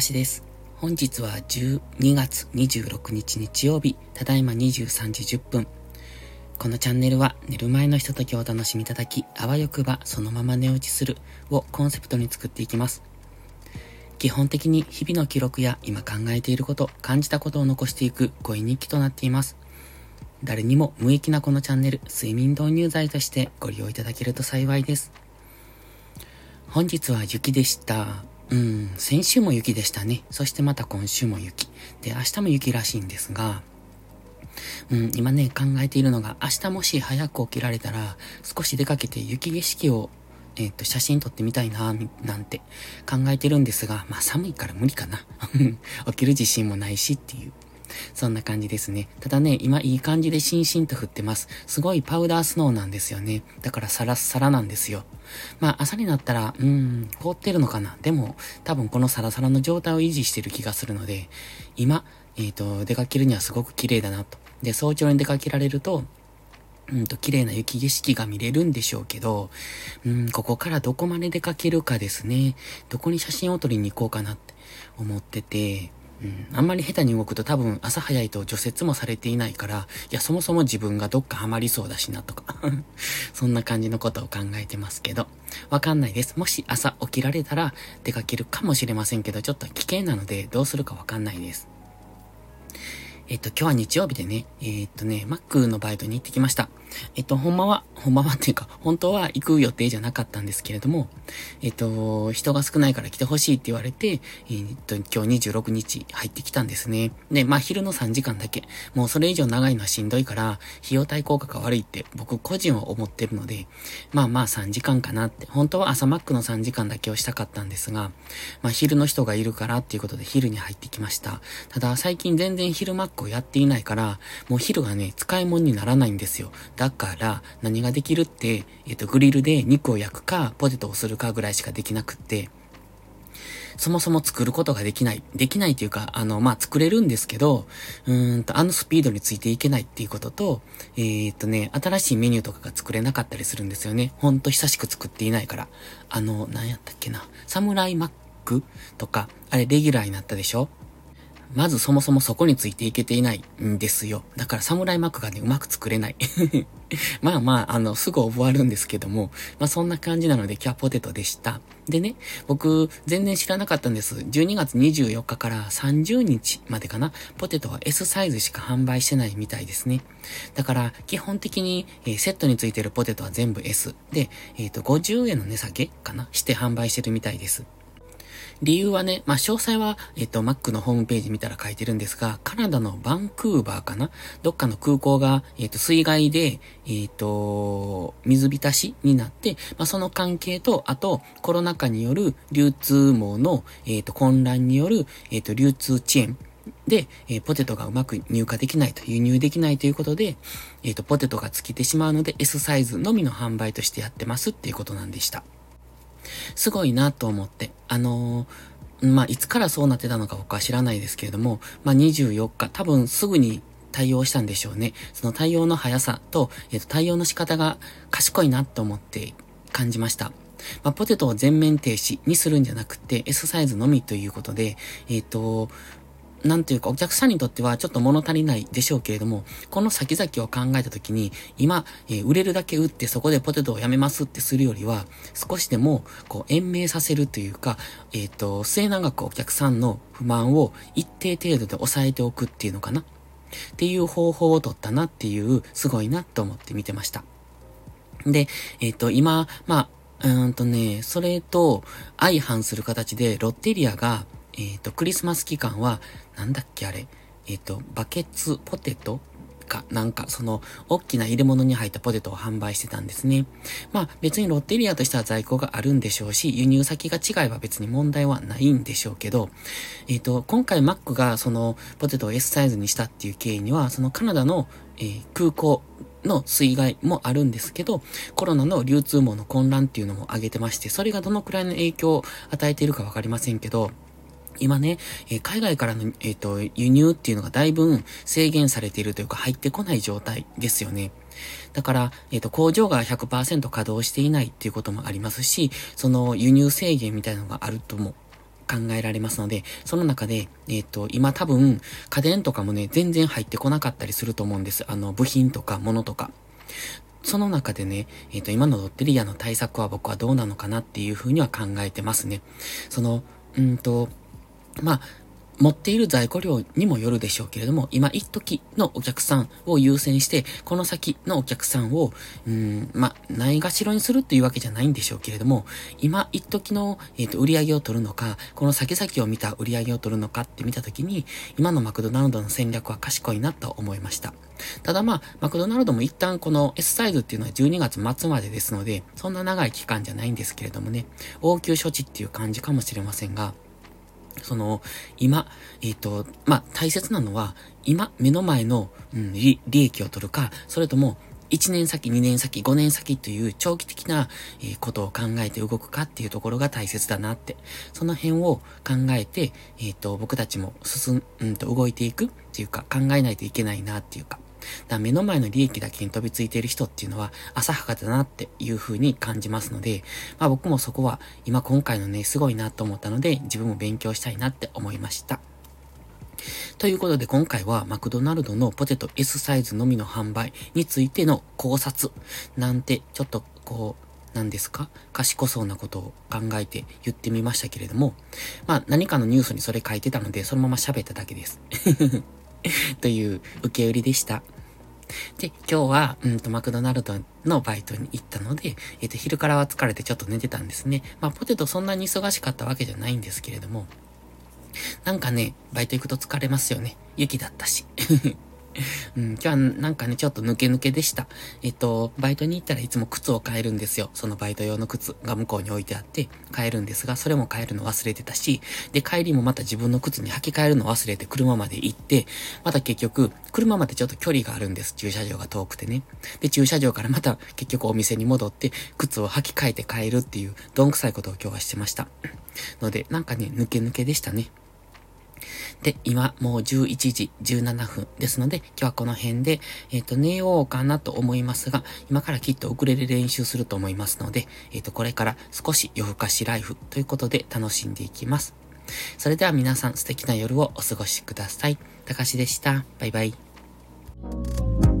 しです。本日は12月26日日曜日、ただいま23時10分。このチャンネルは寝る前のひとときをお楽しみいただき、あわよくばそのまま寝落ちするをコンセプトに作っていきます。基本的に日々の記録や今考えていること、感じたことを残していく声日記となっています。誰にも無益なこのチャンネル、睡眠導入剤としてご利用いただけると幸いです。本日は雪でした。うん、先週も雪でしたね。そしてまた今週も雪。で、明日も雪らしいんですが、うん、今ね、考えているのが、明日もし早く起きられたら、少し出かけて雪景色を、えっ、ー、と、写真撮ってみたいな、なんて考えてるんですが、まあ寒いから無理かな。起きる自信もないしっていう。そんな感じですね。ただね、今いい感じでしんしんと降ってます。すごいパウダースノーなんですよね。だからサラッサラなんですよ。まあ朝になったら、うーん、凍ってるのかな。でも、多分このサラサラの状態を維持してる気がするので、今、えっ、ー、と、出かけるにはすごく綺麗だなと。で、早朝に出かけられると、うんと、綺麗な雪景色が見れるんでしょうけど、うん、ここからどこまで出かけるかですね。どこに写真を撮りに行こうかなって思ってて、うん、あんまり下手に動くと多分朝早いと除雪もされていないから、いや、そもそも自分がどっかハマりそうだしなとか そんな感じのことを考えてますけど、わかんないです。もし朝起きられたら出かけるかもしれませんけど、ちょっと危険なのでどうするかわかんないです。えっと、今日は日曜日でね、え、っとね、マックのバイトに行ってきました。えっと、ほんまは、ほんまはっていうか、本当は行く予定じゃなかったんですけれども、えっと、人が少ないから来てほしいって言われて、えっと、今日26日入ってきたんですね。で、まあ、昼の3時間だけ。もうそれ以上長いのはしんどいから、費用対効果が悪いって僕個人は思ってるので、まあまあ3時間かなって。本当は朝マックの3時間だけをしたかったんですが、まあ昼の人がいるからっていうことで昼に入ってきました。ただ最近全然昼マックをやっていないから、もう昼がね、使い物にならないんですよ。だから、何ができるって、えっ、と、グリルで肉を焼くか、ポテトをするかぐらいしかできなくって、そもそも作ることができない。できないっていうか、あの、まあ、作れるんですけど、うーんと、あのスピードについていけないっていうことと、えー、っとね、新しいメニューとかが作れなかったりするんですよね。ほんと久しく作っていないから。あの、何やったっけな。サムライマックとか、あれレギュラーになったでしょ？まずそもそもそこについていけていないんですよ。だからサムライマックがね、うまく作れない。まあまあ、あの、すぐ覚わるんですけども、まあそんな感じなので今日はポテトでした。でね、僕、全然知らなかったんです。12月24日から30日までかな、ポテトは S サイズしか販売してないみたいですね。だから、基本的に、えー、セットについてるポテトは全部 S。で、えっ、ー、と、50円の値下げかなして販売してるみたいです。理由はね、まあ、詳細は、えっと、Mac のホームページ見たら書いてるんですが、カナダのバンクーバーかな？どっかの空港が、えっと、水害で、えっと、水浸しになって、まあ、その関係と、あと、コロナ禍による流通網の、えっと、混乱による、えっと、流通遅延で、えー、ポテトがうまく入荷できないと、輸入できないということで、えっ、と、ポテトが尽きてしまうので S サイズのみの販売としてやってますっていうことなんでした。すごいなと思って。あのー、まあ、いつからそうなってたのか僕は知らないですけれども、まあ、24日、多分すぐに対応したんでしょうね。その対応の速さと、えっ、と、対応の仕方が賢いなと思って感じました。まあ、ポテトを全面停止にするんじゃなくて、S サイズのみということで、えっ、と、なんていうか、お客さんにとってはちょっと物足りないでしょうけれども、この先々を考えたときに、今、えー、売れるだけ売ってそこでポテトをやめますってするよりは、少しでも、こう、延命させるというか、えっ、ー、と、末永くお客さんの不満を一定程度で抑えておくっていうのかな？っていう方法を取ったなっていう、すごいなと思って見てました。で、えっ、ー、と、今、まあ、うんとね、それと相反する形で、ロッテリアが、えっ、ー、と、クリスマス期間は、なんだっけあれ、えっ、ー、と、バケツポテトか、なんか、その、大きな入れ物に入ったポテトを販売してたんですね。まあ、別にロッテリアとしては在庫があるんでしょうし、輸入先が違えば別に問題はないんでしょうけど、えっ、ー、と、今回マックがその、ポテトを S サイズにしたっていう経緯には、そのカナダの、えー、空港の水害もあるんですけど、コロナの流通網の混乱っていうのも挙げてまして、それがどのくらいの影響を与えているかわかりませんけど、今ね、えー、海外からの、えっ、ー、と、輸入っていうのがだいぶ制限されているというか入ってこない状態ですよね。だから、えっ、ー、と、工場が100%稼働していないっていうこともありますし、その輸入制限みたいなのがあるとも、考えられますので、その中で、えっ、と、今多分、家電とかもね、全然入ってこなかったりすると思うんです。あの、部品とか物とか。その中でね、えっ、と、今のロッテリアの対策は僕はどうなのかなっていうふうには考えてますね。その、うんと、まあ、持っている在庫量にもよるでしょうけれども、今一時のお客さんを優先して、この先のお客さんを、うん、まないがしろにするっていうわけじゃないんでしょうけれども、今一時の、えっ、ー、と、売り上げを取るのか、この先々を見た売り上げを取るのかって見たときに、今のマクドナルドの戦略は賢いなと思いました。ただまあ、マクドナルドも一旦この S サイズっていうのは12月末までですので、そんな長い期間じゃないんですけれどもね、応急処置っていう感じかもしれませんが、その、今、えっ、ー、と、まあ、大切なのは、今、目の前の、うん、利益を取るか、それとも、1年先、2年先、5年先という長期的な、え、ことを考えて動くかっていうところが大切だなって。その辺を考えて、えっ、ー、と、僕たちも進ん、うんと動いていくっていうか、考えないといけないなっていうか。だ目の前の利益だけに飛びついている人っていうのは浅はかだなっていう風に感じますので、まあ僕もそこは今今回のね、すごいなと思ったので自分も勉強したいなって思いました。ということで今回はマクドナルドのポテト S サイズのみの販売についての考察なんてちょっとこう何ですか？賢そうなことを考えて言ってみましたけれども、まあ何かのニュースにそれ書いてたのでそのまま喋っただけです。という受け売りでした。で、今日は、うんと、マクドナルドのバイトに行ったので、えっ、ー、と、昼からは疲れてちょっと寝てたんですね。まあ、ポテトそんなに忙しかったわけじゃないんですけれども、なんかね、バイト行くと疲れますよね。雪だったし。うん、今日はなんかね、ちょっと抜け抜けでした。えっと、バイトに行ったらいつも靴を買えるんですよ。そのバイト用の靴が向こうに置いてあって買えるんですが、それも買えるの忘れてたし、で、帰りもまた自分の靴に履き替えるの忘れて車まで行って、また結局、車までちょっと距離があるんです。駐車場が遠くてね。で、駐車場からまた結局お店に戻って、靴を履き替えて帰るっていう、どんくさいことを今日はしてました。ので、なんかね、抜け抜けでしたね。で、今もう11時17分ですので、今日はこの辺で、えっ、ー、と、寝ようかなと思いますが、今からきっとウクレレ練習すると思いますので、えっ、ー、と、これから少し夜更かしライフということで楽しんでいきます。それでは皆さん素敵な夜をお過ごしください。たかしでした。バイバイ。